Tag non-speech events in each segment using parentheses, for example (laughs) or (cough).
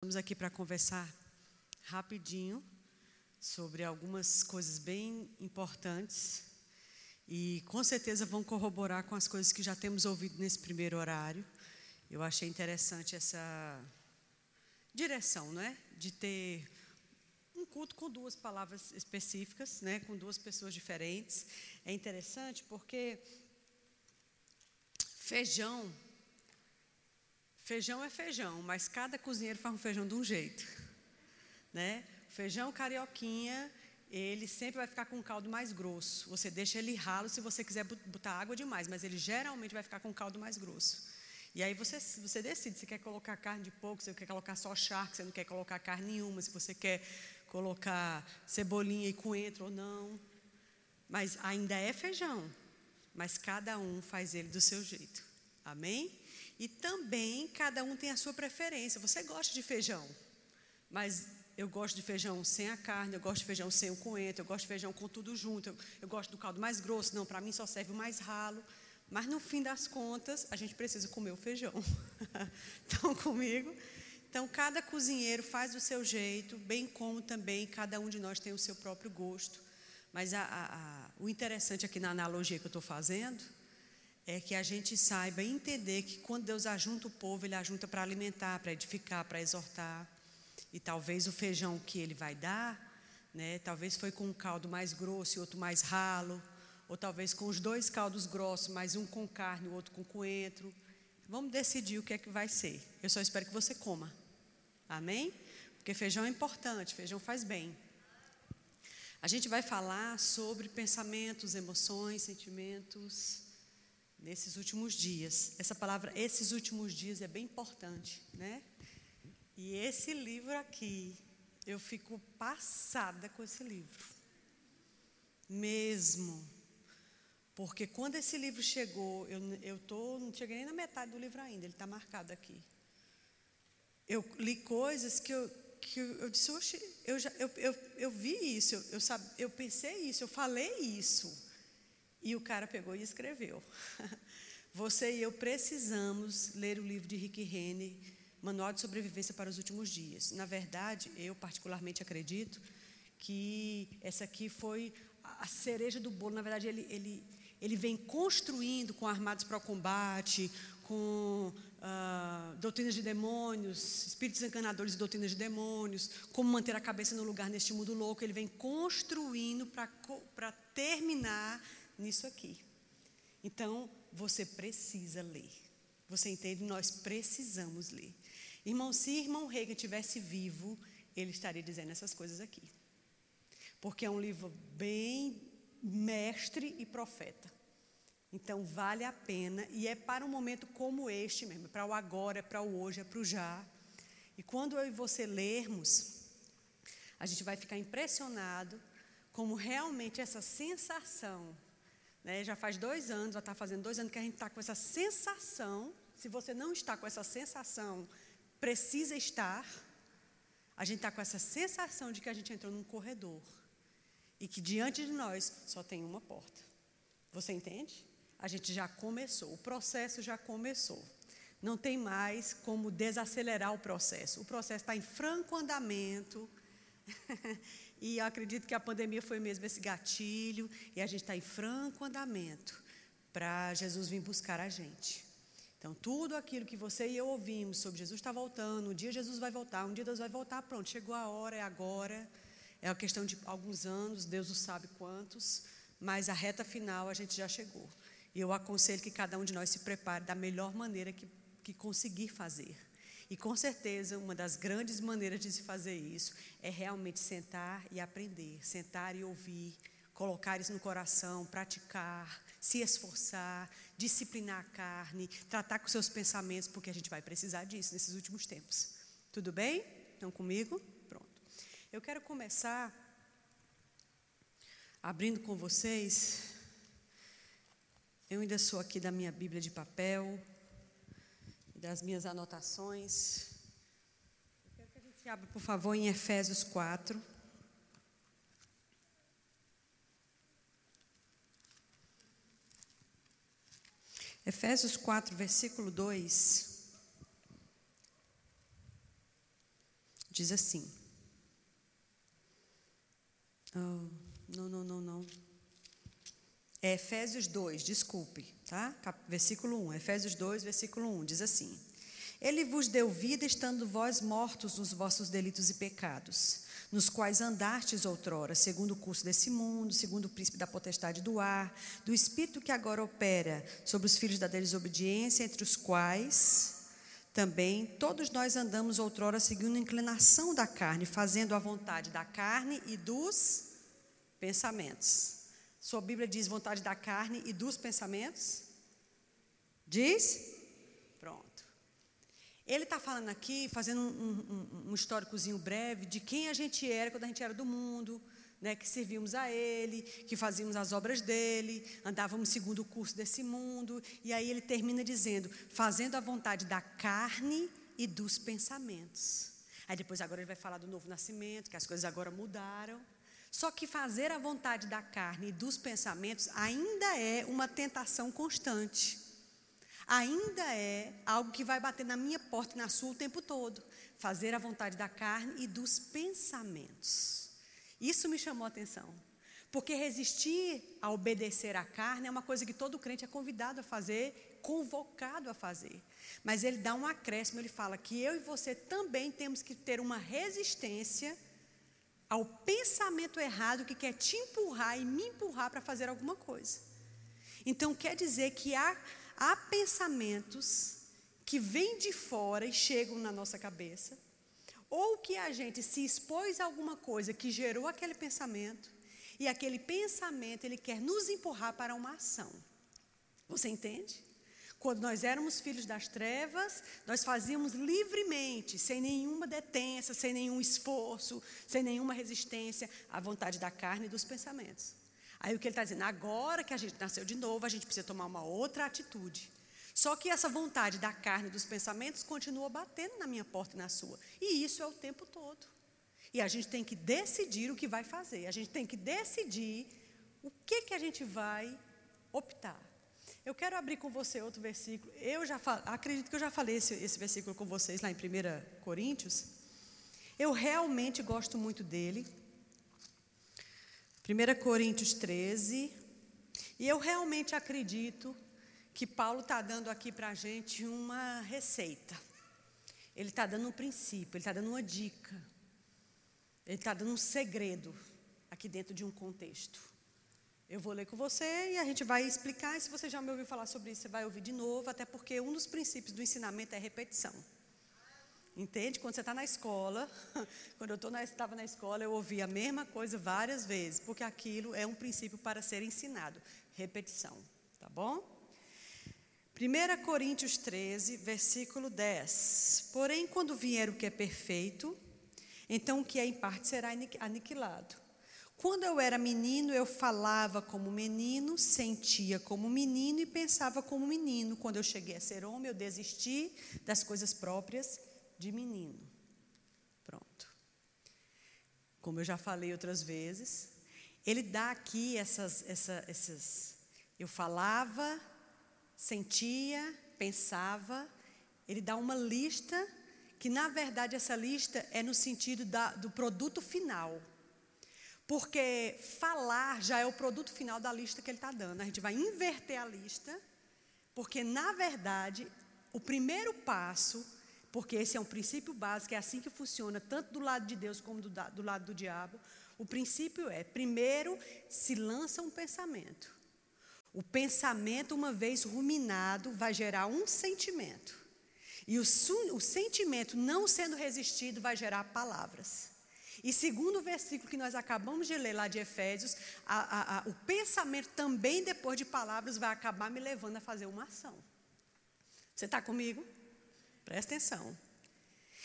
Estamos aqui para conversar rapidinho sobre algumas coisas bem importantes e com certeza vão corroborar com as coisas que já temos ouvido nesse primeiro horário. Eu achei interessante essa direção, não é? De ter um culto com duas palavras específicas, né? Com duas pessoas diferentes. É interessante porque feijão Feijão é feijão, mas cada cozinheiro faz um feijão de um jeito. Né? Feijão carioquinha, ele sempre vai ficar com um caldo mais grosso. Você deixa ele ralo se você quiser botar água demais, mas ele geralmente vai ficar com um caldo mais grosso. E aí você, você decide se quer colocar carne de porco, se você quer colocar só charque, se não quer colocar carne nenhuma, se você quer colocar cebolinha e coentro ou não. Mas ainda é feijão, mas cada um faz ele do seu jeito. Amém? E também cada um tem a sua preferência. Você gosta de feijão, mas eu gosto de feijão sem a carne, eu gosto de feijão sem o coentro, eu gosto de feijão com tudo junto, eu, eu gosto do caldo mais grosso. Não, para mim só serve o mais ralo. Mas no fim das contas, a gente precisa comer o feijão. (laughs) Estão comigo? Então, cada cozinheiro faz do seu jeito, bem como também cada um de nós tem o seu próprio gosto. Mas a, a, a, o interessante aqui na analogia que eu estou fazendo é que a gente saiba entender que quando Deus ajunta o povo, Ele ajunta para alimentar, para edificar, para exortar. E talvez o feijão que Ele vai dar, né, talvez foi com um caldo mais grosso e outro mais ralo, ou talvez com os dois caldos grossos, mas um com carne, o outro com coentro. Vamos decidir o que é que vai ser. Eu só espero que você coma. Amém? Porque feijão é importante, feijão faz bem. A gente vai falar sobre pensamentos, emoções, sentimentos nesses últimos dias. Essa palavra, esses últimos dias, é bem importante, né? E esse livro aqui, eu fico passada com esse livro. Mesmo. Porque quando esse livro chegou, eu, eu tô, não cheguei nem na metade do livro ainda, ele está marcado aqui. Eu li coisas que eu, que eu, eu disse, oxe, eu, já, eu, eu, eu vi isso, eu, eu, eu pensei isso, eu falei isso. E o cara pegou e escreveu. (laughs) Você e eu precisamos ler o livro de Rick Renner, Manual de Sobrevivência para os Últimos Dias. Na verdade, eu particularmente acredito que essa aqui foi a cereja do bolo. Na verdade, ele, ele, ele vem construindo com armados para o combate, com uh, doutrinas de demônios, espíritos enganadores e doutrinas de demônios, como manter a cabeça no lugar neste mundo louco. Ele vem construindo para terminar nisso aqui. Então, você precisa ler. Você entende? Nós precisamos ler. Irmão, se irmão Reagan tivesse vivo, ele estaria dizendo essas coisas aqui. Porque é um livro bem mestre e profeta. Então, vale a pena e é para um momento como este mesmo, é para o agora, é para o hoje, é para o já. E quando eu e você lermos, a gente vai ficar impressionado como realmente essa sensação né? Já faz dois anos, já está fazendo dois anos que a gente está com essa sensação. Se você não está com essa sensação, precisa estar. A gente está com essa sensação de que a gente entrou num corredor e que diante de nós só tem uma porta. Você entende? A gente já começou, o processo já começou. Não tem mais como desacelerar o processo. O processo está em franco andamento. (laughs) E eu acredito que a pandemia foi mesmo esse gatilho, e a gente está em franco andamento para Jesus vir buscar a gente. Então, tudo aquilo que você e eu ouvimos sobre Jesus está voltando, um dia Jesus vai voltar, um dia Deus vai voltar, pronto, chegou a hora, é agora. É uma questão de alguns anos, Deus não sabe quantos, mas a reta final a gente já chegou. E eu aconselho que cada um de nós se prepare da melhor maneira que, que conseguir fazer. E com certeza, uma das grandes maneiras de se fazer isso é realmente sentar e aprender, sentar e ouvir, colocar isso no coração, praticar, se esforçar, disciplinar a carne, tratar com seus pensamentos, porque a gente vai precisar disso nesses últimos tempos. Tudo bem? Estão comigo? Pronto. Eu quero começar abrindo com vocês. Eu ainda sou aqui da minha Bíblia de papel das minhas anotações. Eu quero que a gente abra, por favor, em Efésios 4. Efésios 4, versículo 2. diz assim. Oh, não, não, não, não. É Efésios 2, desculpe, tá? Versículo 1. Efésios 2, versículo 1, diz assim: Ele vos deu vida estando vós mortos nos vossos delitos e pecados, nos quais andastes outrora, segundo o curso desse mundo, segundo o príncipe da potestade do ar, do espírito que agora opera sobre os filhos da desobediência, entre os quais também todos nós andamos outrora seguindo a inclinação da carne, fazendo a vontade da carne e dos pensamentos. Sua Bíblia diz vontade da carne e dos pensamentos? Diz? Pronto. Ele está falando aqui, fazendo um, um, um históricozinho breve de quem a gente era quando a gente era do mundo, né, que servíamos a Ele, que fazíamos as obras dele, andávamos segundo o curso desse mundo. E aí ele termina dizendo: fazendo a vontade da carne e dos pensamentos. Aí depois agora ele vai falar do novo nascimento, que as coisas agora mudaram. Só que fazer a vontade da carne e dos pensamentos ainda é uma tentação constante. Ainda é algo que vai bater na minha porta e na sua o tempo todo. Fazer a vontade da carne e dos pensamentos. Isso me chamou a atenção. Porque resistir a obedecer à carne é uma coisa que todo crente é convidado a fazer, convocado a fazer. Mas ele dá um acréscimo, ele fala que eu e você também temos que ter uma resistência ao pensamento errado que quer te empurrar e me empurrar para fazer alguma coisa. Então quer dizer que há, há pensamentos que vêm de fora e chegam na nossa cabeça, ou que a gente se expôs a alguma coisa que gerou aquele pensamento, e aquele pensamento ele quer nos empurrar para uma ação. Você entende? Quando nós éramos filhos das trevas, nós fazíamos livremente, sem nenhuma detença, sem nenhum esforço, sem nenhuma resistência à vontade da carne e dos pensamentos. Aí o que ele está dizendo, agora que a gente nasceu de novo, a gente precisa tomar uma outra atitude. Só que essa vontade da carne e dos pensamentos continua batendo na minha porta e na sua. E isso é o tempo todo. E a gente tem que decidir o que vai fazer. A gente tem que decidir o que, que a gente vai optar. Eu quero abrir com você outro versículo. Eu já acredito que eu já falei esse, esse versículo com vocês lá em 1 Coríntios. Eu realmente gosto muito dele. 1 Coríntios 13. E eu realmente acredito que Paulo está dando aqui para a gente uma receita. Ele está dando um princípio, ele está dando uma dica. Ele está dando um segredo aqui dentro de um contexto. Eu vou ler com você e a gente vai explicar. E se você já me ouviu falar sobre isso, você vai ouvir de novo, até porque um dos princípios do ensinamento é repetição. Entende? Quando você está na escola, (laughs) quando eu estava na, escola, eu ouvi a mesma coisa várias vezes, porque aquilo é um princípio para ser ensinado. Repetição. Tá bom? 1 Coríntios 13, versículo 10. Porém, quando vier o que é perfeito, então o que é em parte será aniquilado. Quando eu era menino, eu falava como menino, sentia como menino e pensava como menino. Quando eu cheguei a ser homem, eu desisti das coisas próprias de menino. Pronto. Como eu já falei outras vezes, ele dá aqui essas, essa, essas. Eu falava, sentia, pensava. Ele dá uma lista que, na verdade, essa lista é no sentido da, do produto final. Porque falar já é o produto final da lista que ele está dando. A gente vai inverter a lista, porque na verdade, o primeiro passo, porque esse é um princípio básico, é assim que funciona, tanto do lado de Deus como do, do lado do diabo. O princípio é: primeiro se lança um pensamento. O pensamento, uma vez ruminado, vai gerar um sentimento. E o, o sentimento não sendo resistido vai gerar palavras. E segundo o versículo que nós acabamos de ler lá de Efésios, a, a, a, o pensamento também depois de palavras vai acabar me levando a fazer uma ação. Você está comigo? Presta atenção.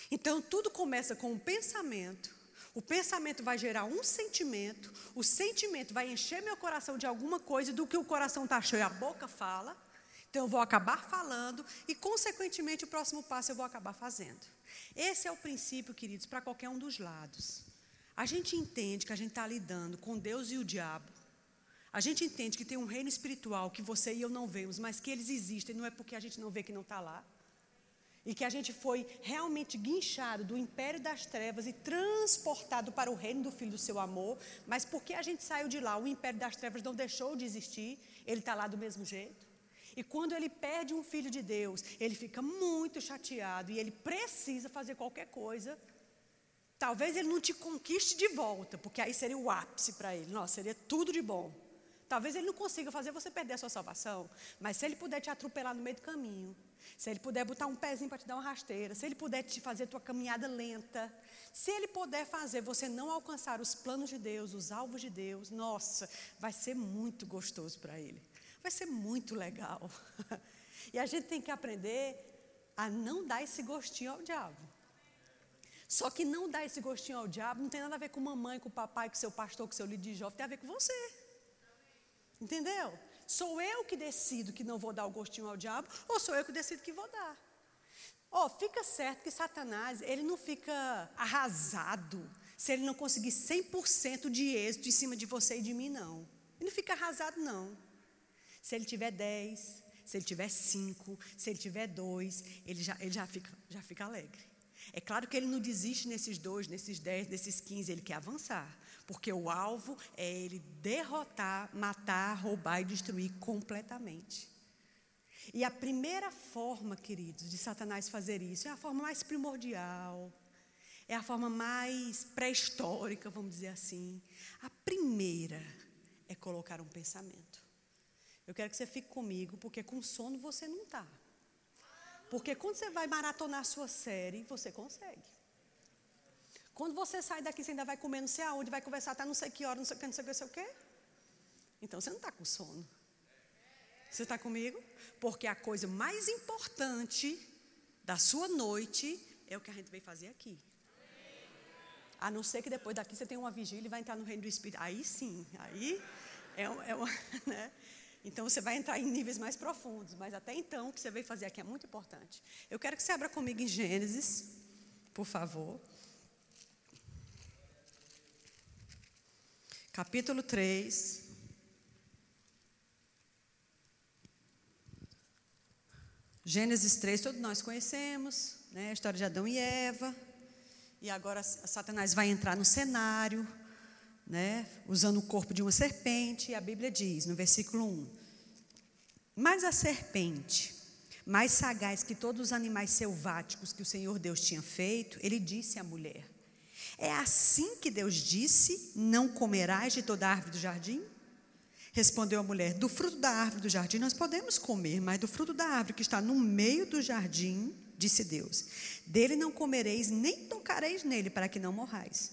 Então tudo começa com um pensamento. O pensamento vai gerar um sentimento. O sentimento vai encher meu coração de alguma coisa. Do que o coração está cheio, a boca fala. Então eu vou acabar falando e, consequentemente, o próximo passo eu vou acabar fazendo. Esse é o princípio, queridos, para qualquer um dos lados. A gente entende que a gente está lidando com Deus e o diabo. A gente entende que tem um reino espiritual que você e eu não vemos, mas que eles existem, não é porque a gente não vê que não está lá. e que a gente foi realmente guinchado do império das trevas e transportado para o reino do Filho do seu amor, mas porque a gente saiu de lá, o império das trevas não deixou de existir, ele está lá do mesmo jeito. E quando ele perde um filho de Deus, ele fica muito chateado e ele precisa fazer qualquer coisa. Talvez ele não te conquiste de volta, porque aí seria o ápice para ele. Nossa, seria tudo de bom. Talvez ele não consiga fazer você perder a sua salvação, mas se ele puder te atropelar no meio do caminho, se ele puder botar um pezinho para te dar uma rasteira, se ele puder te fazer tua caminhada lenta, se ele puder fazer você não alcançar os planos de Deus, os alvos de Deus, nossa, vai ser muito gostoso para ele. Vai ser muito legal. (laughs) E a gente tem que aprender a não dar esse gostinho ao diabo. Só que não dar esse gostinho ao diabo não tem nada a ver com mamãe, com papai, com seu pastor, com seu líder de jovem, tem a ver com você. Entendeu? Sou eu que decido que não vou dar o gostinho ao diabo, ou sou eu que decido que vou dar? Ó, oh, fica certo que Satanás, ele não fica arrasado se ele não conseguir 100% de êxito em cima de você e de mim, não. Ele não fica arrasado, não. Se ele tiver 10, se ele tiver 5, se ele tiver 2, ele já, ele já, fica, já fica alegre. É claro que ele não desiste nesses dois, nesses 10, nesses 15, ele quer avançar. Porque o alvo é ele derrotar, matar, roubar e destruir completamente. E a primeira forma, queridos, de Satanás fazer isso é a forma mais primordial, é a forma mais pré-histórica, vamos dizer assim. A primeira é colocar um pensamento. Eu quero que você fique comigo, porque com sono você não está. Porque quando você vai maratonar a sua série, você consegue. Quando você sai daqui, você ainda vai comer não sei aonde, vai conversar até não sei que hora, não sei o que, não sei o que, não sei o que. Então você não está com sono. Você está comigo? Porque a coisa mais importante da sua noite é o que a gente veio fazer aqui. A não ser que depois daqui você tenha uma vigília e vai entrar no reino do Espírito. Aí sim, aí é, é uma, (laughs) né? Então você vai entrar em níveis mais profundos. Mas até então, o que você veio fazer aqui é muito importante. Eu quero que você abra comigo em Gênesis, por favor. capítulo 3. Gênesis 3, todos nós conhecemos, né? a história de Adão e Eva. E agora Satanás vai entrar no cenário, né? usando o corpo de uma serpente. A Bíblia diz, no versículo 1: Mas a serpente, mais sagaz que todos os animais selváticos que o Senhor Deus tinha feito, ele disse à mulher: é assim que Deus disse: Não comerás de toda árvore do jardim? Respondeu a mulher: Do fruto da árvore do jardim nós podemos comer, mas do fruto da árvore que está no meio do jardim, disse Deus: Dele não comereis, nem tocareis nele, para que não morrais.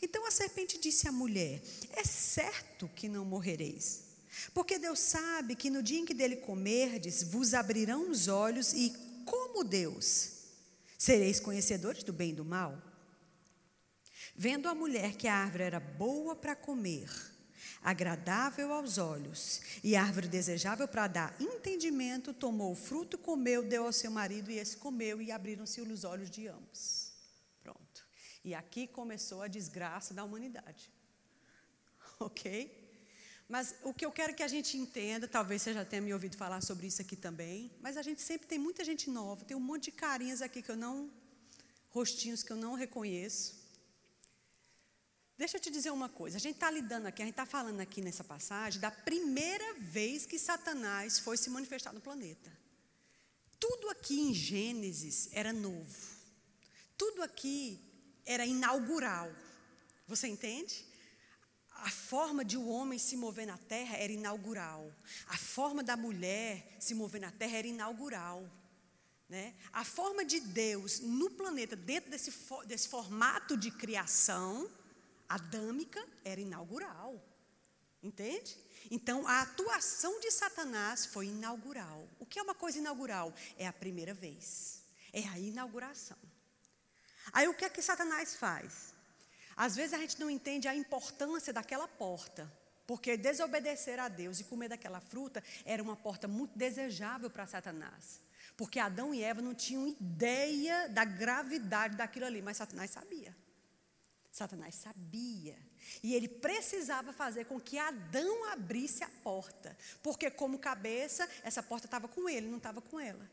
Então a serpente disse à mulher: É certo que não morrereis. Porque Deus sabe que no dia em que dele comerdes, vos abrirão os olhos e, como Deus, sereis conhecedores do bem e do mal. Vendo a mulher que a árvore era boa para comer, agradável aos olhos e árvore desejável para dar entendimento, tomou o fruto, comeu, deu ao seu marido e esse comeu e abriram-se os olhos de ambos. E aqui começou a desgraça da humanidade. (laughs) Ok? Mas o que eu quero que a gente entenda, talvez você já tenha me ouvido falar sobre isso aqui também, mas a gente sempre tem muita gente nova, tem um monte de carinhas aqui que eu não, rostinhos que eu não reconheço. Deixa eu te dizer uma coisa, a gente está lidando aqui, a gente está falando aqui nessa passagem da primeira vez que Satanás foi se manifestar no planeta. Tudo aqui em Gênesis era novo. Tudo aqui era inaugural. Você entende? A forma de o um homem se mover na terra era inaugural. A forma da mulher se mover na terra era inaugural. Né? A forma de Deus no planeta, dentro desse, desse formato de criação, adâmica era inaugural. Entende? Então, a atuação de Satanás foi inaugural. O que é uma coisa inaugural? É a primeira vez. É a inauguração. Aí, o que é que Satanás faz? Às vezes a gente não entende a importância daquela porta. Porque desobedecer a Deus e comer daquela fruta era uma porta muito desejável para Satanás. Porque Adão e Eva não tinham ideia da gravidade daquilo ali, mas Satanás sabia. Satanás sabia. E ele precisava fazer com que Adão abrisse a porta. Porque, como cabeça, essa porta estava com ele, não estava com ela.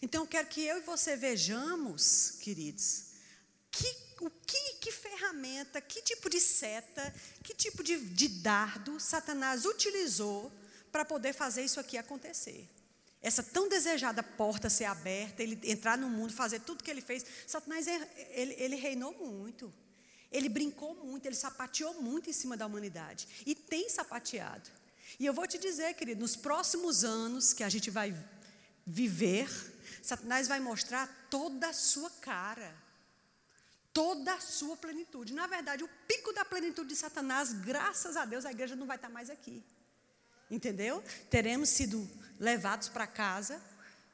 Então eu quero que eu e você vejamos, queridos, que, o que, que ferramenta, que tipo de seta, que tipo de, de dardo Satanás utilizou para poder fazer isso aqui acontecer. Essa tão desejada porta ser aberta, ele entrar no mundo, fazer tudo que ele fez. Satanás, ele, ele reinou muito. Ele brincou muito, ele sapateou muito em cima da humanidade. E tem sapateado. E eu vou te dizer, querido, nos próximos anos que a gente vai viver, Satanás vai mostrar toda a sua cara, toda a sua plenitude. Na verdade, o pico da plenitude de Satanás, graças a Deus, a igreja não vai estar mais aqui. Entendeu? Teremos sido levados para casa,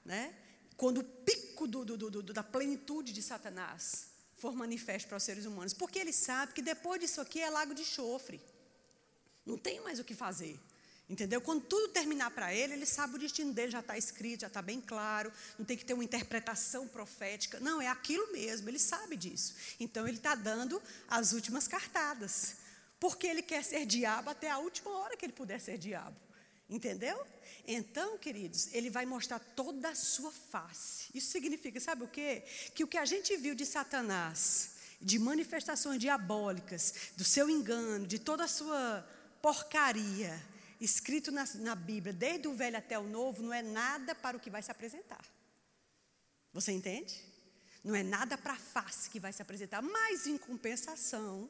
né? Quando o pico do, do, do, da plenitude de Satanás for manifesto para os seres humanos. Porque ele sabe que depois disso aqui é lago de chofre. Não tem mais o que fazer. Entendeu? Quando tudo terminar para ele, ele sabe o destino dele, já está escrito, já está bem claro, não tem que ter uma interpretação profética. Não, é aquilo mesmo, ele sabe disso. Então ele está dando as últimas cartadas. Porque ele quer ser diabo até a última hora que ele puder ser diabo. Entendeu? Então, queridos, ele vai mostrar toda a sua face. Isso significa, sabe o quê? Que o que a gente viu de Satanás, de manifestações diabólicas, do seu engano, de toda a sua porcaria, escrito na, na Bíblia, desde o velho até o novo, não é nada para o que vai se apresentar. Você entende? Não é nada para a face que vai se apresentar, mas em compensação,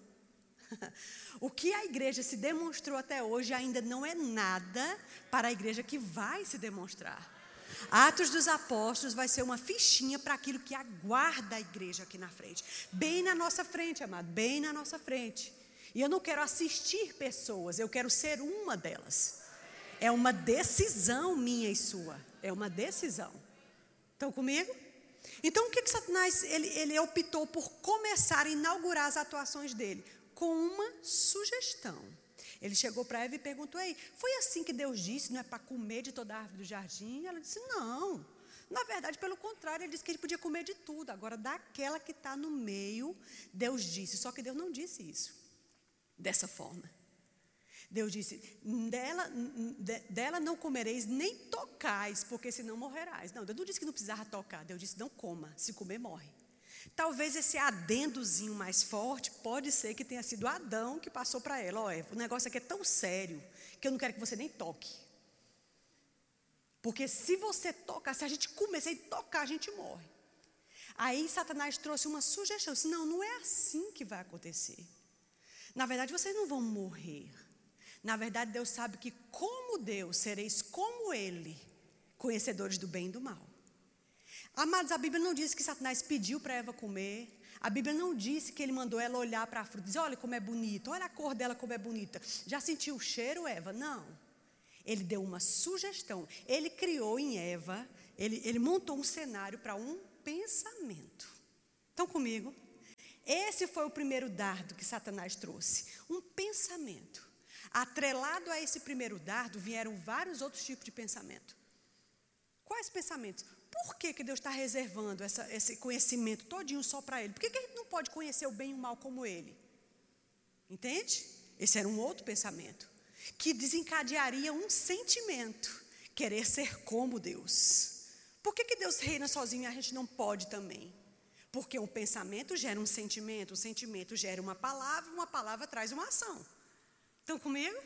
(laughs) o que a igreja se demonstrou até hoje ainda não é nada para a igreja que vai se demonstrar. Atos dos Apóstolos vai ser uma fichinha para aquilo que aguarda a igreja aqui na frente. Bem na nossa frente, amado, bem na nossa frente. E eu não quero assistir pessoas, eu quero ser uma delas. É uma decisão minha e sua. É uma decisão. Estão comigo? Então, o que, que Satanás ele, ele optou por começar a inaugurar as atuações dele? Com uma sugestão. Ele chegou para Eva e perguntou: Ei, foi assim que Deus disse, não é para comer de toda a árvore do jardim? Ela disse: Não. Na verdade, pelo contrário, ele disse que ele podia comer de tudo. Agora, daquela que está no meio, Deus disse. Só que Deus não disse isso dessa forma. Deus disse: dela, dela não comereis nem tocais, porque senão morrerás. Não, Deus não disse que não precisava tocar. Deus disse: não coma, se comer, morre. Talvez esse adendozinho mais forte pode ser que tenha sido Adão que passou para ela. Olha, o negócio aqui é tão sério que eu não quero que você nem toque. Porque se você tocar, se a gente começar a tocar, a gente morre. Aí Satanás trouxe uma sugestão: disse, não, não é assim que vai acontecer. Na verdade, vocês não vão morrer. Na verdade, Deus sabe que, como Deus, sereis como Ele, conhecedores do bem e do mal. Amados, a Bíblia não diz que Satanás pediu para Eva comer. A Bíblia não disse que ele mandou ela olhar para a fruta e dizer: olha como é bonita, olha a cor dela como é bonita. Já sentiu o cheiro, Eva? Não. Ele deu uma sugestão. Ele criou em Eva, ele, ele montou um cenário para um pensamento. Estão comigo? Esse foi o primeiro dardo que Satanás trouxe, um pensamento. Atrelado a esse primeiro dardo vieram vários outros tipos de pensamento. Quais pensamentos? Por que, que Deus está reservando essa, esse conhecimento todinho só para Ele? Por que, que a gente não pode conhecer o bem e o mal como Ele? Entende? Esse era um outro pensamento. Que desencadearia um sentimento. Querer ser como Deus. Por que, que Deus reina sozinho e a gente não pode também? Porque um pensamento gera um sentimento, um sentimento gera uma palavra, uma palavra traz uma ação. Estão comigo?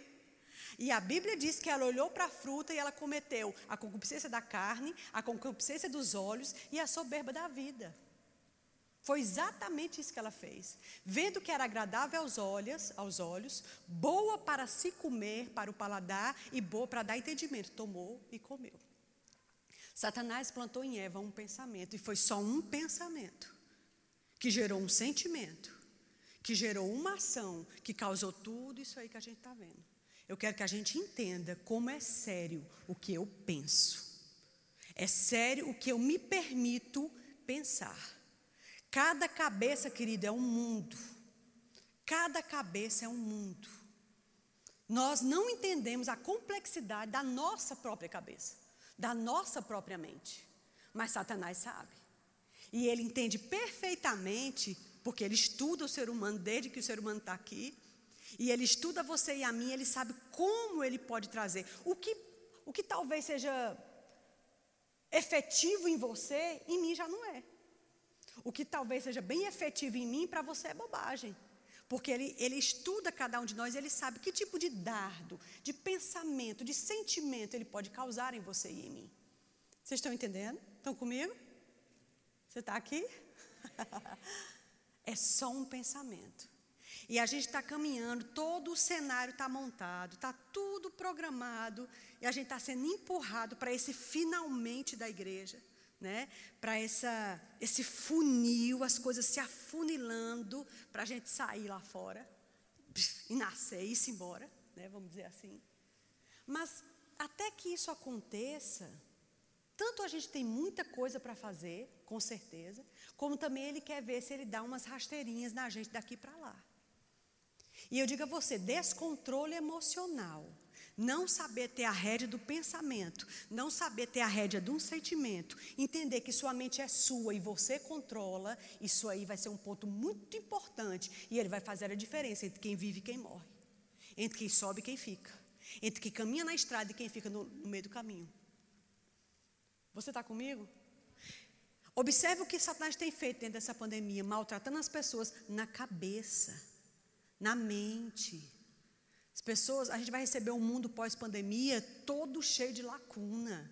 E a Bíblia diz que ela olhou para a fruta e ela cometeu a concupiscência da carne, a concupiscência dos olhos e a soberba da vida. Foi exatamente isso que ela fez. Vendo que era agradável aos olhos, aos olhos, boa para se comer, para o paladar e boa para dar entendimento, tomou e comeu. Satanás plantou em Eva um pensamento e foi só um pensamento que gerou um sentimento, que gerou uma ação, que causou tudo isso aí que a gente está vendo. Eu quero que a gente entenda como é sério o que eu penso. É sério o que eu me permito pensar. Cada cabeça, querido, é um mundo. Cada cabeça é um mundo. Nós não entendemos a complexidade da nossa própria cabeça, da nossa própria mente. Mas Satanás sabe. E ele entende perfeitamente, porque ele estuda o ser humano desde que o ser humano está aqui. E ele estuda você e a mim, ele sabe como ele pode trazer. O que, o que talvez seja efetivo em você, em mim já não é. O que talvez seja bem efetivo em mim, para você é bobagem. Porque ele, ele estuda cada um de nós, ele sabe que tipo de dardo, de pensamento, de sentimento ele pode causar em você e em mim. Vocês estão entendendo? Estão comigo? Você está aqui? (laughs) é só um pensamento. E a gente está caminhando, todo o cenário está montado, está tudo programado, e a gente está sendo empurrado para esse finalmente da igreja, né? para esse funil, as coisas se afunilando, para a gente sair lá fora e nascer e ir embora, né? vamos dizer assim. Mas até que isso aconteça, tanto a gente tem muita coisa para fazer, com certeza, como também ele quer ver se ele dá umas rasteirinhas na gente daqui para lá. E eu digo a você: descontrole emocional, não saber ter a rédea do pensamento, não saber ter a rédea de um sentimento, entender que sua mente é sua e você controla, isso aí vai ser um ponto muito importante e ele vai fazer a diferença entre quem vive e quem morre, entre quem sobe e quem fica, entre quem caminha na estrada e quem fica no, no meio do caminho. Você está comigo? Observe o que Satanás tem feito dentro dessa pandemia, maltratando as pessoas na cabeça, na mente. As pessoas, a gente vai receber um mundo pós-pandemia todo cheio de lacuna,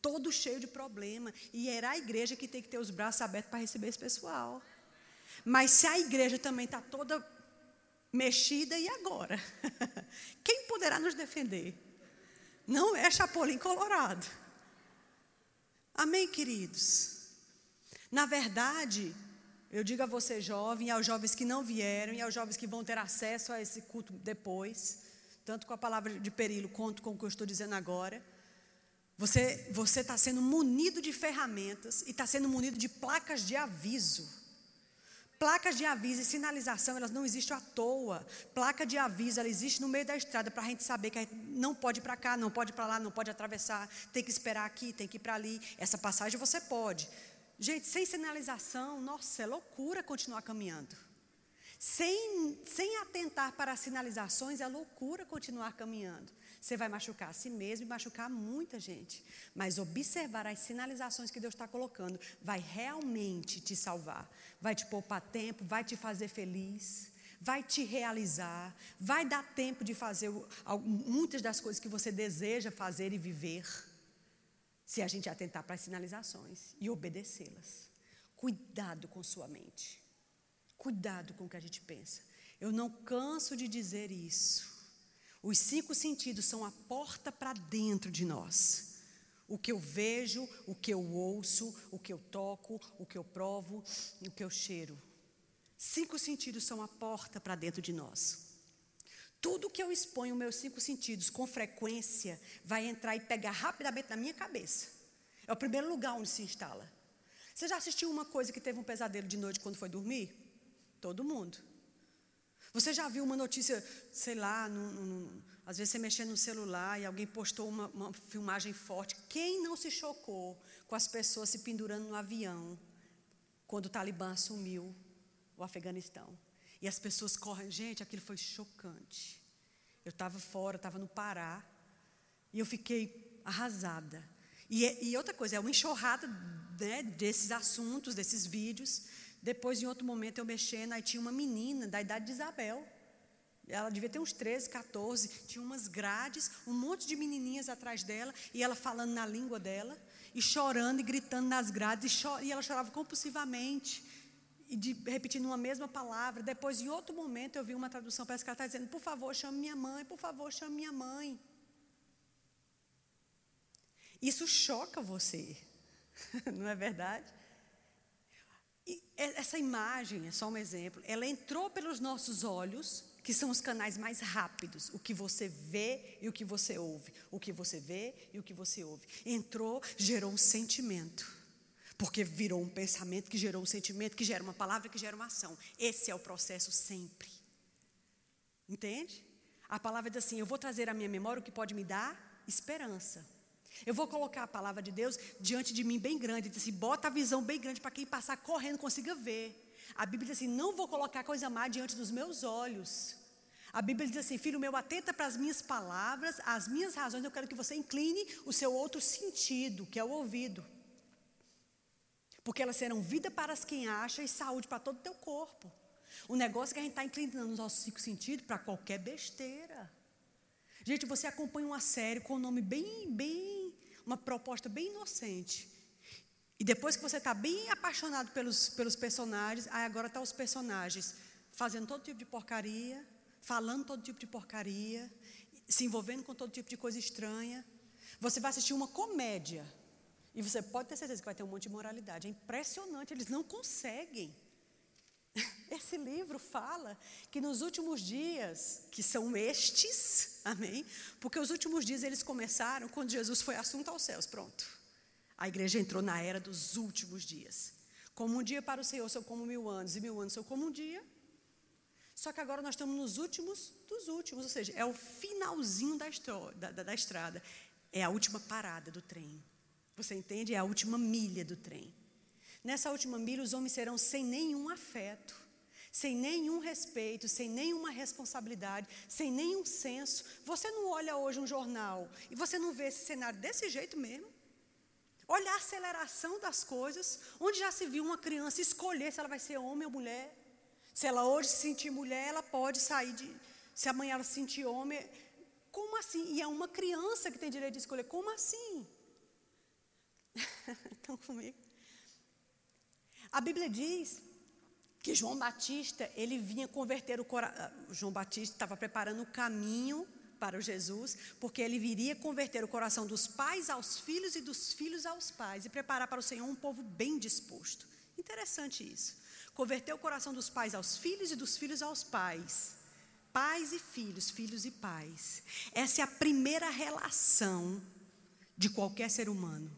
todo cheio de problema. E era a igreja que tem que ter os braços abertos para receber esse pessoal. Mas se a igreja também está toda mexida, e agora? (laughs) Quem poderá nos defender? Não é Chapolin Colorado. Amém, queridos? Na verdade, eu digo a você, jovem, e aos jovens que não vieram, e aos jovens que vão ter acesso a esse culto depois, tanto com a palavra de Perilo quanto com o que eu estou dizendo agora. Você está sendo munido de ferramentas e está sendo munido de placas de aviso. Placas de aviso e sinalização, elas não existem à toa. Placa de aviso, ela existe no meio da estrada para a gente saber que não pode ir para cá, não pode ir para lá, não pode atravessar, tem que esperar aqui, tem que ir para ali. Essa passagem você pode. Gente, sem sinalização, nossa, é loucura continuar caminhando. Sem, sem atentar para as sinalizações, é loucura continuar caminhando. Você vai machucar a si mesmo e machucar muita gente. Mas observar as sinalizações que Deus está colocando vai realmente te salvar. Vai te poupar tempo, vai te fazer feliz, vai te realizar, vai dar tempo de fazer muitas das coisas que você deseja fazer e viver se a gente atentar para as sinalizações e obedecê-las. Cuidado com sua mente. Cuidado com o que a gente pensa. Eu não canso de dizer isso. Os cinco sentidos são a porta para dentro de nós. O que eu vejo, o que eu ouço, o que eu toco, o que eu provo, o que eu cheiro. Cinco sentidos são a porta para dentro de nós. Tudo que eu exponho, meus cinco sentidos, com frequência, vai entrar e pegar rapidamente na minha cabeça. É o primeiro lugar onde se instala. Você já assistiu uma coisa que teve um pesadelo de noite quando foi dormir? Todo mundo. Você já viu uma notícia, sei lá, às vezes você mexendo no celular e alguém postou uma, uma filmagem forte. Quem não se chocou com as pessoas se pendurando no avião quando o Talibã assumiu o Afeganistão? E as pessoas correm. Gente, aquilo foi chocante. Eu estava fora, estava no Pará. E eu fiquei arrasada. E, e outra coisa, é uma enxurrada né, desses assuntos, desses vídeos. Depois, em outro momento, eu mexendo, aí tinha uma menina da idade de Isabel. Ela devia ter uns 13, 14. Tinha umas grades, um monte de menininhas atrás dela, e ela falando na língua dela, e chorando e gritando nas grades, e, e ela chorava compulsivamente e de, repetindo uma mesma palavra. Depois, em outro momento, eu vi uma tradução, parece que ela está dizendo: Por favor, chame minha mãe, por favor, chame minha mãe. Isso choca você, (laughs) não é verdade? E essa imagem, é só um exemplo, ela entrou pelos nossos olhos, que são os canais mais rápidos, o que você vê e o que você ouve. O que você vê e o que você ouve. Entrou, gerou um sentimento. Porque virou um pensamento que gerou um sentimento, que gera uma palavra, que gera uma ação. Esse é o processo sempre. Entende? A palavra diz assim: Eu vou trazer à minha memória o que pode me dar esperança. Eu vou colocar a palavra de Deus diante de mim bem grande. Diz assim: bota a visão bem grande para quem passar correndo consiga ver. A Bíblia diz assim: não vou colocar coisa má diante dos meus olhos. A Bíblia diz assim: filho meu, atenta para as minhas palavras, as minhas razões. Eu quero que você incline o seu outro sentido, que é o ouvido. Porque elas serão vida para as quem acha e saúde para todo o teu corpo. O negócio é que a gente está inclinando os nossos cinco sentidos para qualquer besteira. Gente, você acompanha uma série com um nome bem, bem, uma proposta bem inocente. E depois que você está bem apaixonado pelos, pelos personagens, aí agora está os personagens fazendo todo tipo de porcaria, falando todo tipo de porcaria, se envolvendo com todo tipo de coisa estranha. Você vai assistir uma comédia. E você pode ter certeza que vai ter um monte de moralidade. É impressionante, eles não conseguem. (laughs) Esse livro fala que nos últimos dias, que são estes, (laughs) amém? Porque os últimos dias eles começaram quando Jesus foi assunto aos céus, pronto. A igreja entrou na era dos últimos dias. Como um dia para o Senhor são como mil anos, e mil anos são como um dia. Só que agora nós estamos nos últimos dos últimos, ou seja, é o finalzinho da, da, da, da estrada, é a última parada do trem. Você entende? É a última milha do trem. Nessa última milha, os homens serão sem nenhum afeto, sem nenhum respeito, sem nenhuma responsabilidade, sem nenhum senso. Você não olha hoje um jornal e você não vê esse cenário desse jeito mesmo? Olha a aceleração das coisas, onde já se viu uma criança escolher se ela vai ser homem ou mulher. Se ela hoje se sentir mulher, ela pode sair de. Se amanhã ela se sentir homem. Como assim? E é uma criança que tem direito de escolher. Como assim? (laughs) Estão comigo? A Bíblia diz que João Batista, ele vinha converter o coração. Ah, João Batista estava preparando o caminho para Jesus, porque ele viria converter o coração dos pais aos filhos e dos filhos aos pais e preparar para o Senhor um povo bem disposto. Interessante isso. Converter o coração dos pais aos filhos e dos filhos aos pais. Pais e filhos, filhos e pais. Essa é a primeira relação de qualquer ser humano.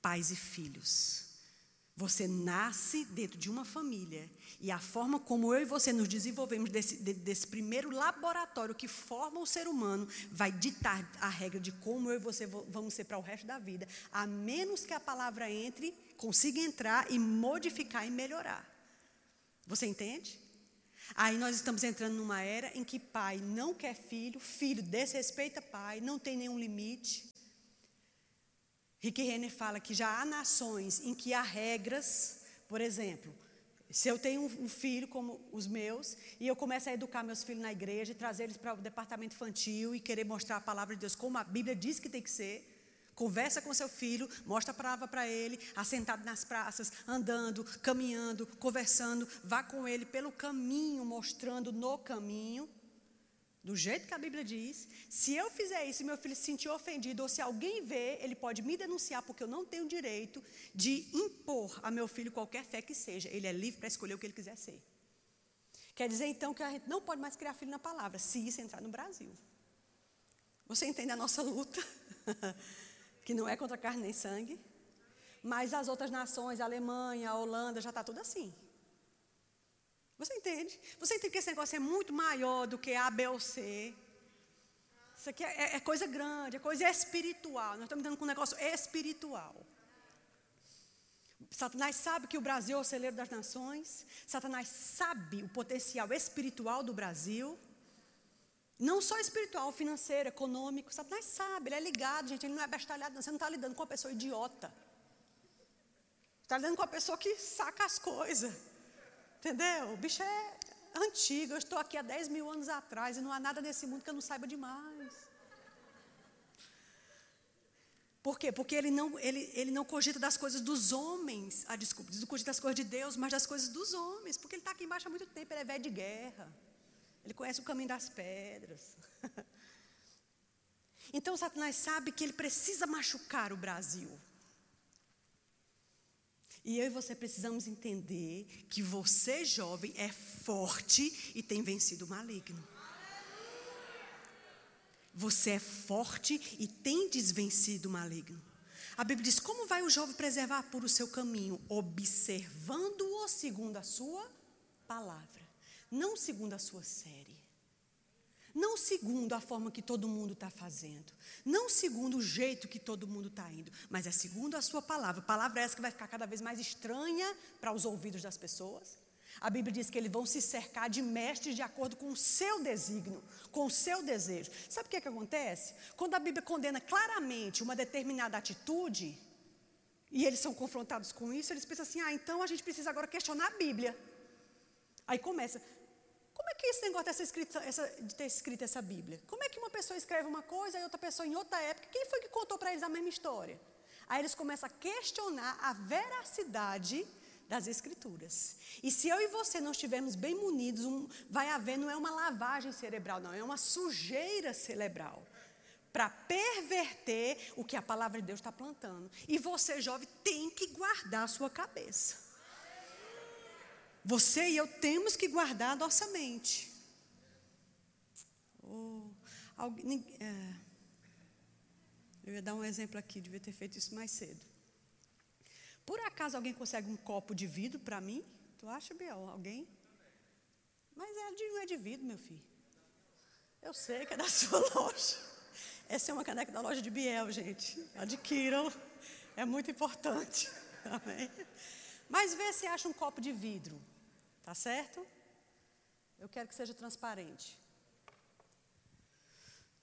Pais e filhos. Você nasce dentro de uma família e a forma como eu e você nos desenvolvemos desse, desse primeiro laboratório que forma o ser humano vai ditar a regra de como eu e você vamos ser para o resto da vida, a menos que a palavra entre, consiga entrar e modificar e melhorar. Você entende? Aí nós estamos entrando numa era em que pai não quer filho, filho desrespeita pai, não tem nenhum limite. Rick Renner fala que já há nações em que há regras, por exemplo, se eu tenho um filho como os meus e eu começo a educar meus filhos na igreja e trazer eles para o departamento infantil e querer mostrar a palavra de Deus como a Bíblia diz que tem que ser, Conversa com seu filho, mostra a palavra para ele, assentado nas praças, andando, caminhando, conversando, vá com ele pelo caminho, mostrando no caminho do jeito que a Bíblia diz, se eu fizer isso e meu filho se sentir ofendido, ou se alguém vê, ele pode me denunciar, porque eu não tenho direito de impor a meu filho qualquer fé que seja. Ele é livre para escolher o que ele quiser ser. Quer dizer, então, que a gente não pode mais criar filho na palavra, se isso entrar no Brasil. Você entende a nossa luta? (laughs) que não é contra carne nem sangue. Mas as outras nações, a Alemanha, a Holanda, já está tudo assim. Você entende? Você entende que esse negócio é muito maior do que A, B ou C. Isso aqui é, é coisa grande, é coisa espiritual. Nós estamos lidando com um negócio espiritual. Satanás sabe que o Brasil é o celeiro das nações. Satanás sabe o potencial espiritual do Brasil. Não só espiritual, financeiro, econômico. Satanás sabe, ele é ligado, gente. Ele não é bestalhado, não. Você não está lidando com uma pessoa idiota. Está lidando com uma pessoa que saca as coisas. Entendeu? O bicho é antigo. Eu estou aqui há 10 mil anos atrás e não há nada nesse mundo que eu não saiba demais. Por quê? Porque ele não, ele, ele não cogita das coisas dos homens. Ah, desculpa, não cogita das coisas de Deus, mas das coisas dos homens. Porque ele está aqui embaixo há muito tempo, ele é velho de guerra. Ele conhece o caminho das pedras. (laughs) Então Satanás sabe que ele precisa machucar o Brasil. E eu e você precisamos entender que você, jovem, é forte e tem vencido o maligno. Você é forte e tem desvencido o maligno. A Bíblia diz: como vai o jovem preservar por o seu caminho? Observando-o segundo a sua palavra, não segundo a sua série. Não segundo a forma que todo mundo está fazendo. Não segundo o jeito que todo mundo está indo. Mas é segundo a sua palavra. A palavra é essa que vai ficar cada vez mais estranha para os ouvidos das pessoas. A Bíblia diz que eles vão se cercar de mestres de acordo com o seu desígnio, com o seu desejo. Sabe o que, é que acontece? Quando a Bíblia condena claramente uma determinada atitude, e eles são confrontados com isso, eles pensam assim: ah, então a gente precisa agora questionar a Bíblia. Aí começa. Como é que é esse negócio dessa escrita, essa, de ter escrito essa Bíblia? Como é que uma pessoa escreve uma coisa e outra pessoa em outra época? Quem foi que contou para eles a mesma história? Aí eles começam a questionar a veracidade das Escrituras. E se eu e você não estivermos bem munidos, um, vai haver, não é uma lavagem cerebral, não, é uma sujeira cerebral. Para perverter o que a palavra de Deus está plantando. E você, jovem, tem que guardar a sua cabeça. Você e eu temos que guardar a nossa mente. Oh, alguém, é, eu ia dar um exemplo aqui, devia ter feito isso mais cedo. Por acaso alguém consegue um copo de vidro para mim? Tu acha, Biel? Alguém? Mas é não é de vidro, meu filho. Eu sei que é da (laughs) sua loja. Essa é uma caneca da loja de Biel, gente. Adquiram. É muito importante. (laughs) Amém? Mas vê se acha um copo de vidro. Tá certo? Eu quero que seja transparente.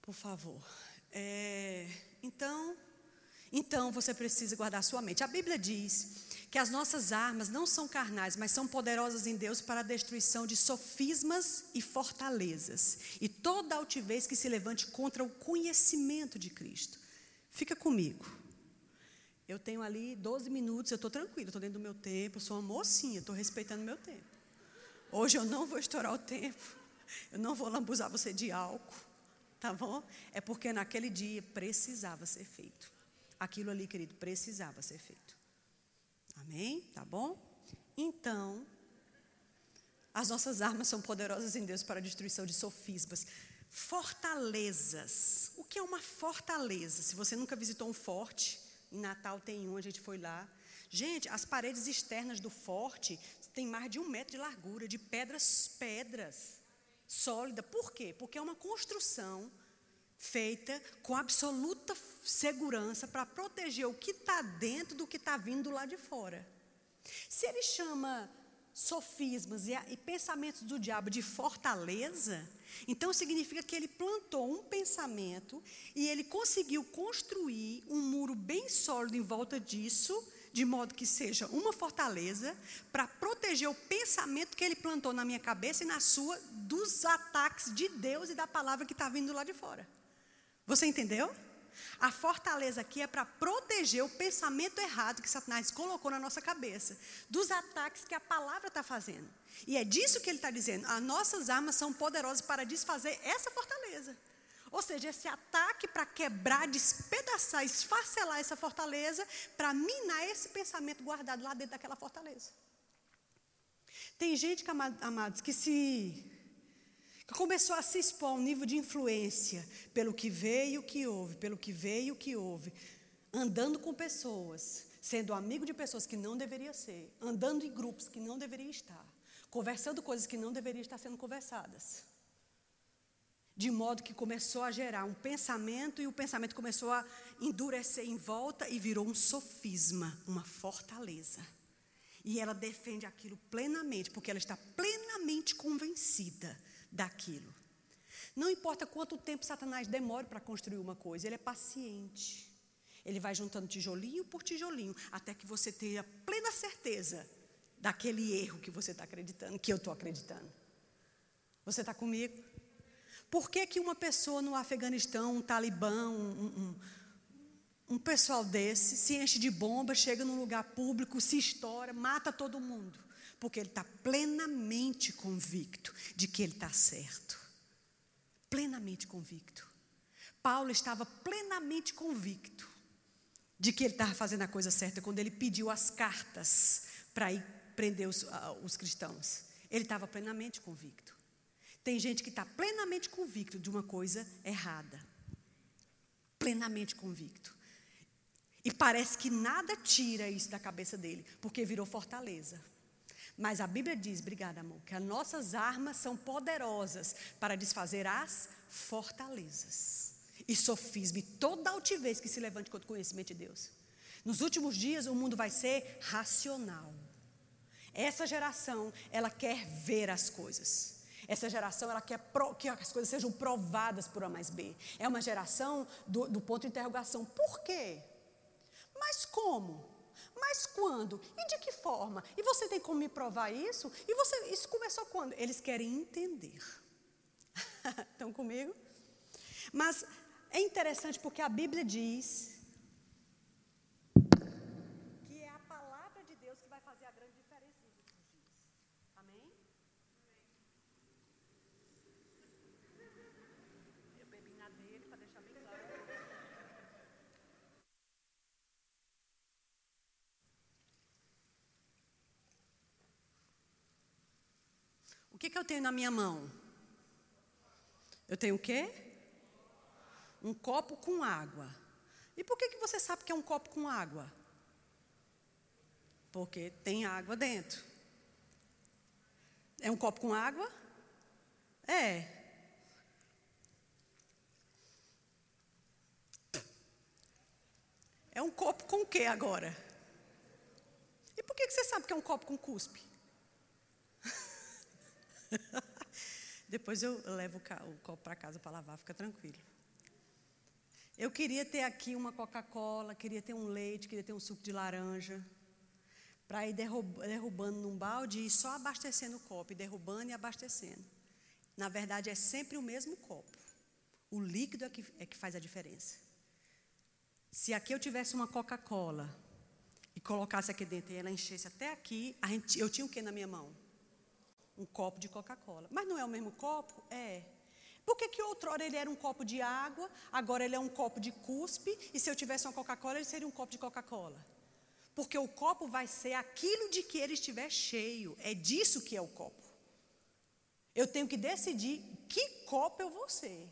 Por favor. É, então, então você precisa guardar sua mente. A Bíblia diz que as nossas armas não são carnais, mas são poderosas em Deus para a destruição de sofismas e fortalezas e toda altivez que se levante contra o conhecimento de Cristo. Fica comigo. Eu tenho ali 12 minutos, eu estou tranquila, estou dentro do meu tempo, sou uma mocinha, estou respeitando o meu tempo. Hoje eu não vou estourar o tempo, eu não vou lambuzar você de álcool, tá bom? É porque naquele dia precisava ser feito. Aquilo ali, querido, precisava ser feito. Amém? Tá bom? Então, as nossas armas são poderosas em Deus para a destruição de sofismas. Fortalezas. O que é uma fortaleza? Se você nunca visitou um forte, em Natal tem um, a gente foi lá. Gente, as paredes externas do forte tem mais de um metro de largura, de pedras, pedras, sólida. Por quê? Porque é uma construção feita com absoluta segurança para proteger o que está dentro do que está vindo lá de fora. Se ele chama sofismas e, e, pensamentos do diabo de fortaleza, então significa que ele plantou um pensamento e ele conseguiu construir um muro bem sólido em volta disso de modo que seja uma fortaleza para proteger o pensamento que ele plantou na minha cabeça e na sua dos ataques de Deus e da palavra que está vindo lá de fora. Você entendeu? A fortaleza aqui é para proteger o pensamento errado que Satanás colocou na nossa cabeça, dos ataques que a palavra está fazendo. E é disso que ele está dizendo. As nossas armas são poderosas para desfazer essa fortaleza. Ou seja, esse ataque para quebrar, despedaçar, esfacelar essa fortaleza, para minar esse pensamento guardado lá dentro daquela fortaleza. Tem gente, amados, que se que começou a se expor a um nível de influência pelo que veio, o que houve, pelo que veio, o que houve, andando com pessoas, sendo amigo de pessoas que não deveria ser, andando em grupos que não deveria estar, conversando coisas que não deveriam estar sendo conversadas. De modo que começou a gerar um pensamento e o pensamento começou a endurecer em volta e virou um sofisma, uma fortaleza. E ela defende aquilo plenamente, porque ela está plenamente convencida daquilo. Não importa quanto tempo Satanás demore para construir uma coisa, ele é paciente. Ele vai juntando tijolinho por tijolinho, até que você tenha plena certeza daquele erro que você está acreditando, que eu estou acreditando. Você está comigo? Por que, que uma pessoa no Afeganistão, um talibã, um, um, um pessoal desse, se enche de bomba, chega num lugar público, se estoura, mata todo mundo? Porque ele está plenamente convicto de que ele está certo. Plenamente convicto. Paulo estava plenamente convicto de que ele estava fazendo a coisa certa quando ele pediu as cartas para ir prender os, uh, os cristãos. Ele estava plenamente convicto. Tem gente que está plenamente convicto de uma coisa errada. Plenamente convicto. E parece que nada tira isso da cabeça dele, porque virou fortaleza. Mas a Bíblia diz, obrigada amor, que as nossas armas são poderosas para desfazer as fortalezas. E sofismo e toda altivez que se levante contra o conhecimento de Deus. Nos últimos dias o mundo vai ser racional. Essa geração, ela quer ver as coisas. Essa geração ela quer pro, que as coisas sejam provadas por A mais B. É uma geração do, do ponto de interrogação. Por quê? Mas como? Mas quando? E de que forma? E você tem como me provar isso? E você, isso começou quando? Eles querem entender. (laughs) Estão comigo? Mas é interessante porque a Bíblia diz que é a palavra de Deus que vai fazer a grande diferença nos últimos dias. Amém? Eu bebi na dele para deixar bem claro. O que, que eu tenho na minha mão? Eu tenho o quê? um copo com água. E por que, que você sabe que é um copo com água? Porque tem água dentro. É um copo com água? É. É um copo com o que agora? E por que você sabe que é um copo com cuspe? (laughs) Depois eu levo o copo para casa para lavar, fica tranquilo. Eu queria ter aqui uma Coca-Cola, queria ter um leite, queria ter um suco de laranja, para ir derrubando num balde e só abastecendo o copo, derrubando e abastecendo. Na verdade, é sempre o mesmo copo. O líquido é que, é que faz a diferença. Se aqui eu tivesse uma Coca-Cola e colocasse aqui dentro e ela enchesse até aqui, gente, eu tinha o que na minha mão? Um copo de Coca-Cola. Mas não é o mesmo copo? É. Por que, que outrora ele era um copo de água, agora ele é um copo de cuspe, e se eu tivesse uma Coca-Cola, ele seria um copo de Coca-Cola? Porque o copo vai ser aquilo de que ele estiver cheio, é disso que é o copo. Eu tenho que decidir que copo eu vou ser.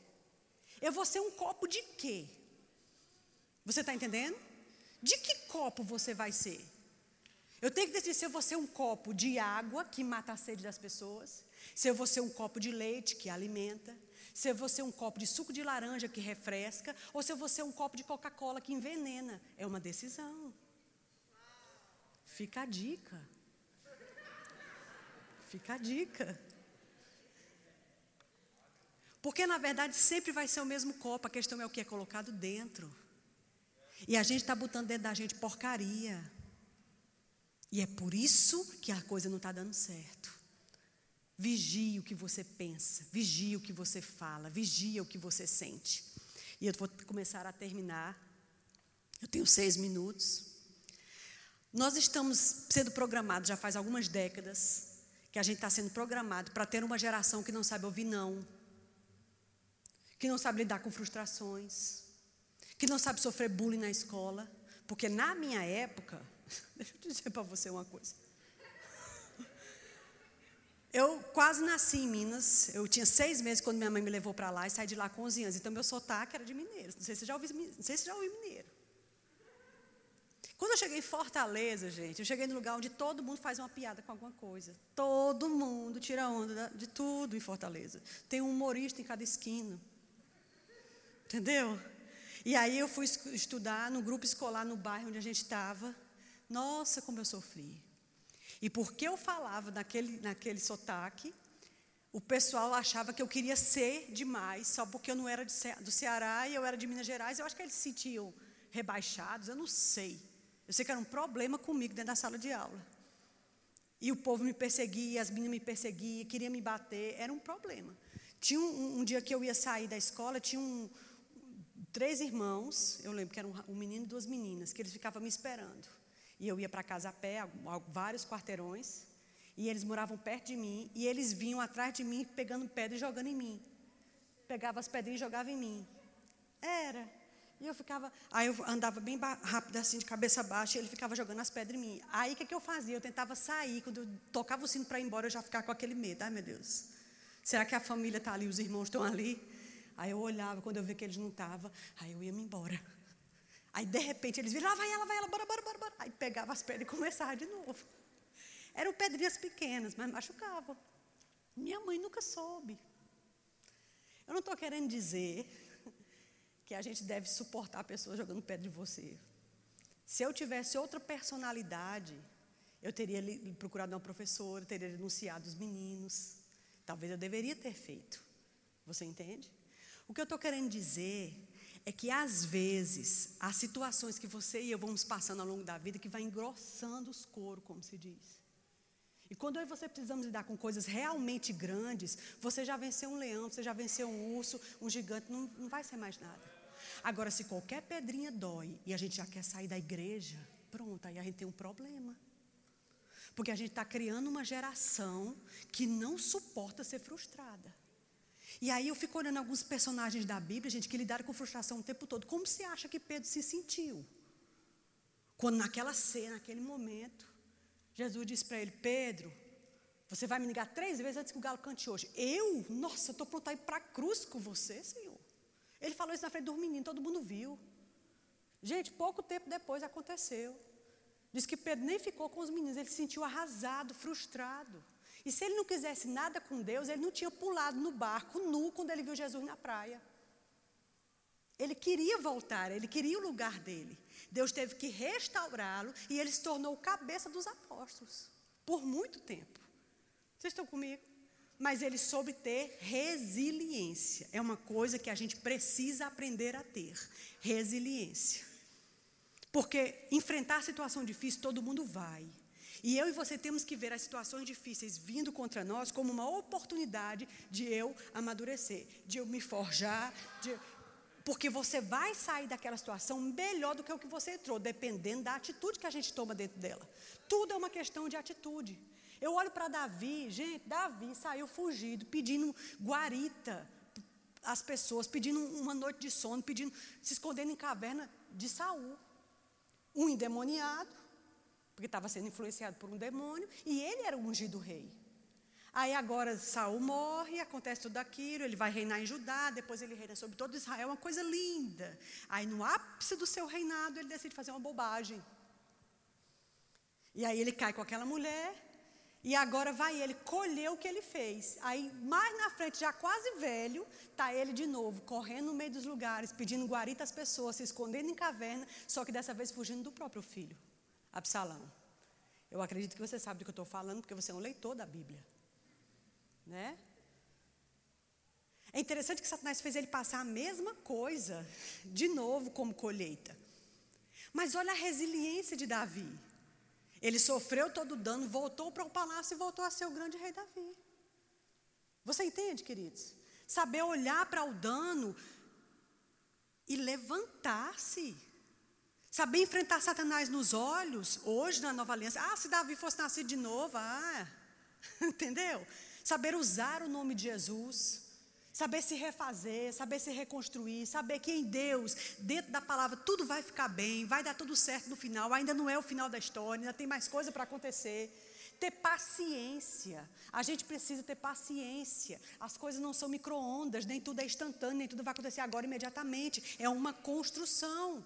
Eu vou ser um copo de quê? Você está entendendo? De que copo você vai ser? Eu tenho que decidir se eu vou ser um copo de água que mata a sede das pessoas, se eu vou ser um copo de leite que alimenta, se eu vou ser um copo de suco de laranja que refresca, ou se eu vou ser um copo de Coca-Cola que envenena. É uma decisão. Fica a dica. Fica a dica. Porque na verdade sempre vai ser o mesmo copo, a questão é o que é colocado dentro. E a gente está botando dentro da gente porcaria. E é por isso que a coisa não está dando certo. Vigie o que você pensa, vigie o que você fala, vigie o que você sente. E eu vou começar a terminar. Eu tenho seis minutos. Nós estamos sendo programados já faz algumas décadas que a gente está sendo programado para ter uma geração que não sabe ouvir não, que não sabe lidar com frustrações, que não sabe sofrer bullying na escola, porque na minha época, (laughs) deixa eu dizer para você uma coisa. Eu quase nasci em Minas. Eu tinha seis meses quando minha mãe me levou para lá e saí de lá com 11 anos. Então, meu sotaque era de mineiro. Não sei se você já ouviu, não sei se já ouviu mineiro. Quando eu cheguei em Fortaleza, gente, eu cheguei no lugar onde todo mundo faz uma piada com alguma coisa. Todo mundo tira onda de tudo em Fortaleza. Tem um humorista em cada esquina. Entendeu? E aí eu fui estudar no grupo escolar no bairro onde a gente estava. Nossa, como eu sofri. E porque eu falava naquele, naquele sotaque, o pessoal achava que eu queria ser demais, só porque eu não era do Ceará e eu era de Minas Gerais. Eu acho que eles se sentiam rebaixados, eu não sei. Eu sei que era um problema comigo dentro da sala de aula. E o povo me perseguia, as meninas me perseguiam, queriam me bater, era um problema. Tinha um, um dia que eu ia sair da escola, tinha um, três irmãos, eu lembro que era um, um menino e duas meninas, que eles ficavam me esperando. E eu ia para casa a pé, vários quarteirões, e eles moravam perto de mim, e eles vinham atrás de mim pegando pedra e jogando em mim. Pegava as pedrinhas e jogava em mim. Era. E eu ficava, aí eu andava bem rápido assim, de cabeça baixa, e ele ficava jogando as pedras em mim. Aí o que, que eu fazia? Eu tentava sair, quando eu tocava o sino para ir embora, eu já ficava com aquele medo. Ai, meu Deus, será que a família está ali, os irmãos estão ali? Aí eu olhava, quando eu via que eles não estavam, aí eu ia me embora. Aí, de repente, eles viram, lá vai ela, vai ela, bora, bora, bora, bora. Aí pegava as pedras e começava de novo. Eram pedrinhas pequenas, mas machucavam. Minha mãe nunca soube. Eu não estou querendo dizer que a gente deve suportar pessoas jogando pedra de você. Se eu tivesse outra personalidade, eu teria procurado uma professora, teria denunciado os meninos. Talvez eu deveria ter feito. Você entende? O que eu estou querendo dizer é que às vezes as situações que você e eu vamos passando ao longo da vida que vai engrossando os coros, como se diz. E quando eu e você precisamos lidar com coisas realmente grandes, você já venceu um leão, você já venceu um urso, um gigante, não, não vai ser mais nada. Agora, se qualquer pedrinha dói e a gente já quer sair da igreja, pronto, aí a gente tem um problema. Porque a gente está criando uma geração que não suporta ser frustrada. E aí eu fico olhando alguns personagens da Bíblia, gente, que lidaram com frustração o tempo todo. Como você acha que Pedro se sentiu? Quando naquela cena, naquele momento, Jesus disse para ele: Pedro, você vai me ligar três vezes antes que o galo cante hoje. Eu? Nossa, estou pronto a ir para a cruz com você, Senhor. Ele falou isso na frente dos meninos, todo mundo viu. Gente, pouco tempo depois aconteceu. Diz que Pedro nem ficou com os meninos, ele se sentiu arrasado, frustrado. E se ele não quisesse nada com Deus, ele não tinha pulado no barco nu quando ele viu Jesus na praia. Ele queria voltar, ele queria o lugar dele. Deus teve que restaurá-lo e ele se tornou cabeça dos apóstolos por muito tempo. Vocês estão comigo? Mas ele soube ter resiliência. É uma coisa que a gente precisa aprender a ter: resiliência. Porque enfrentar situação difícil todo mundo vai. E eu e você temos que ver as situações difíceis vindo contra nós como uma oportunidade de eu amadurecer, de eu me forjar, de, porque você vai sair daquela situação melhor do que o que você entrou, dependendo da atitude que a gente toma dentro dela. Tudo é uma questão de atitude. Eu olho para Davi, gente, Davi saiu fugido, pedindo guarita às pessoas, pedindo uma noite de sono, pedindo, se escondendo em caverna de Saul. Um endemoniado, porque estava sendo influenciado por um demônio, e ele era o ungido rei. Aí agora Saul morre, acontece tudo aquilo, ele vai reinar em Judá, depois ele reina sobre todo Israel, uma coisa linda. Aí no ápice do seu reinado, ele decide fazer uma bobagem. E aí ele cai com aquela mulher, e agora vai ele colher o que ele fez. Aí mais na frente, já quase velho, tá ele de novo, correndo no meio dos lugares, pedindo guarita às pessoas, se escondendo em caverna, só que dessa vez fugindo do próprio filho. Absalão. Eu acredito que você sabe do que eu estou falando, porque você é um leitor da Bíblia. Né? É interessante que Satanás fez ele passar a mesma coisa, de novo, como colheita. Mas olha a resiliência de Davi. Ele sofreu todo o dano, voltou para o palácio e voltou a ser o grande rei Davi. Você entende, queridos? Saber olhar para o dano e levantar-se. Saber enfrentar Satanás nos olhos, hoje na nova aliança. Ah, se Davi fosse nascido de novo, ah, (laughs) entendeu? Saber usar o nome de Jesus. Saber se refazer, saber se reconstruir, saber que em Deus, dentro da palavra, tudo vai ficar bem, vai dar tudo certo no final. Ainda não é o final da história, ainda tem mais coisa para acontecer. Ter paciência. A gente precisa ter paciência. As coisas não são micro-ondas, nem tudo é instantâneo, nem tudo vai acontecer agora imediatamente. É uma construção.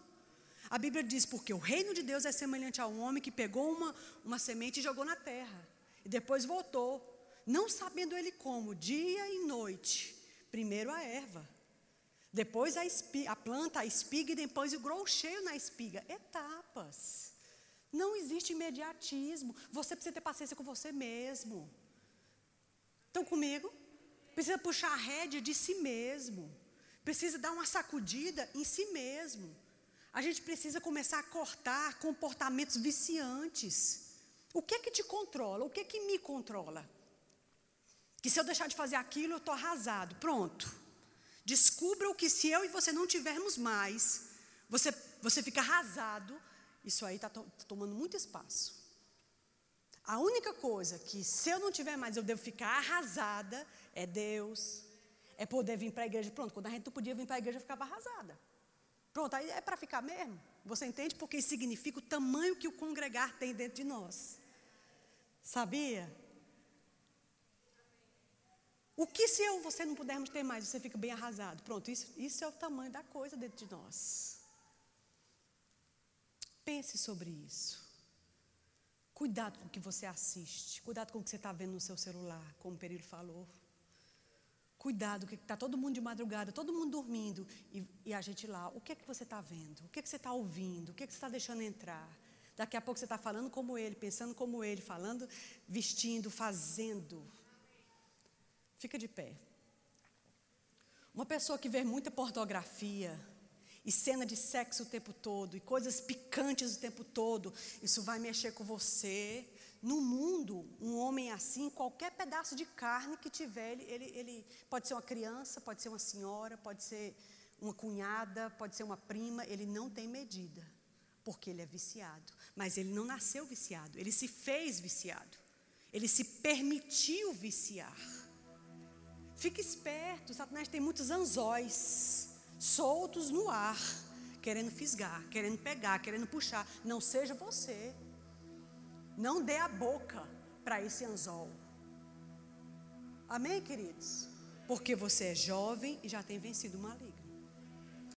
A Bíblia diz: porque o reino de Deus é semelhante a um homem que pegou uma, uma semente e jogou na terra, e depois voltou, não sabendo ele como, dia e noite. Primeiro a erva, depois a, espiga, a planta, a espiga, e depois o grão cheio na espiga. Etapas. Não existe imediatismo. Você precisa ter paciência com você mesmo. Estão comigo? Precisa puxar a rédea de si mesmo. Precisa dar uma sacudida em si mesmo. A gente precisa começar a cortar comportamentos viciantes. O que é que te controla? O que é que me controla? Que se eu deixar de fazer aquilo, eu estou arrasado. Pronto. Descubra o que se eu e você não tivermos mais, você, você fica arrasado. Isso aí está to, tá tomando muito espaço. A única coisa que, se eu não tiver mais, eu devo ficar arrasada, é Deus, é poder vir para a igreja. Pronto, quando a gente não podia vir para a igreja, eu ficava arrasada. Pronto, aí é para ficar mesmo. Você entende? Porque significa o tamanho que o congregar tem dentro de nós. Sabia? O que se eu você não pudermos ter mais, você fica bem arrasado. Pronto, isso, isso é o tamanho da coisa dentro de nós. Pense sobre isso. Cuidado com o que você assiste. Cuidado com o que você está vendo no seu celular, como o Perilho falou. Cuidado, que está todo mundo de madrugada, todo mundo dormindo, e, e a gente lá, o que é que você está vendo? O que é que você está ouvindo? O que é que você está deixando entrar? Daqui a pouco você está falando como ele, pensando como ele, falando, vestindo, fazendo. Fica de pé. Uma pessoa que vê muita pornografia e cena de sexo o tempo todo, e coisas picantes o tempo todo, isso vai mexer com você. No mundo, um homem assim, qualquer pedaço de carne que tiver, ele, ele, pode ser uma criança, pode ser uma senhora, pode ser uma cunhada, pode ser uma prima, ele não tem medida, porque ele é viciado. Mas ele não nasceu viciado, ele se fez viciado, ele se permitiu viciar. Fique esperto, Satanás tem muitos anzóis soltos no ar, querendo fisgar, querendo pegar, querendo puxar. Não seja você. Não dê a boca para esse anzol. Amém, queridos? Porque você é jovem e já tem vencido o maligno.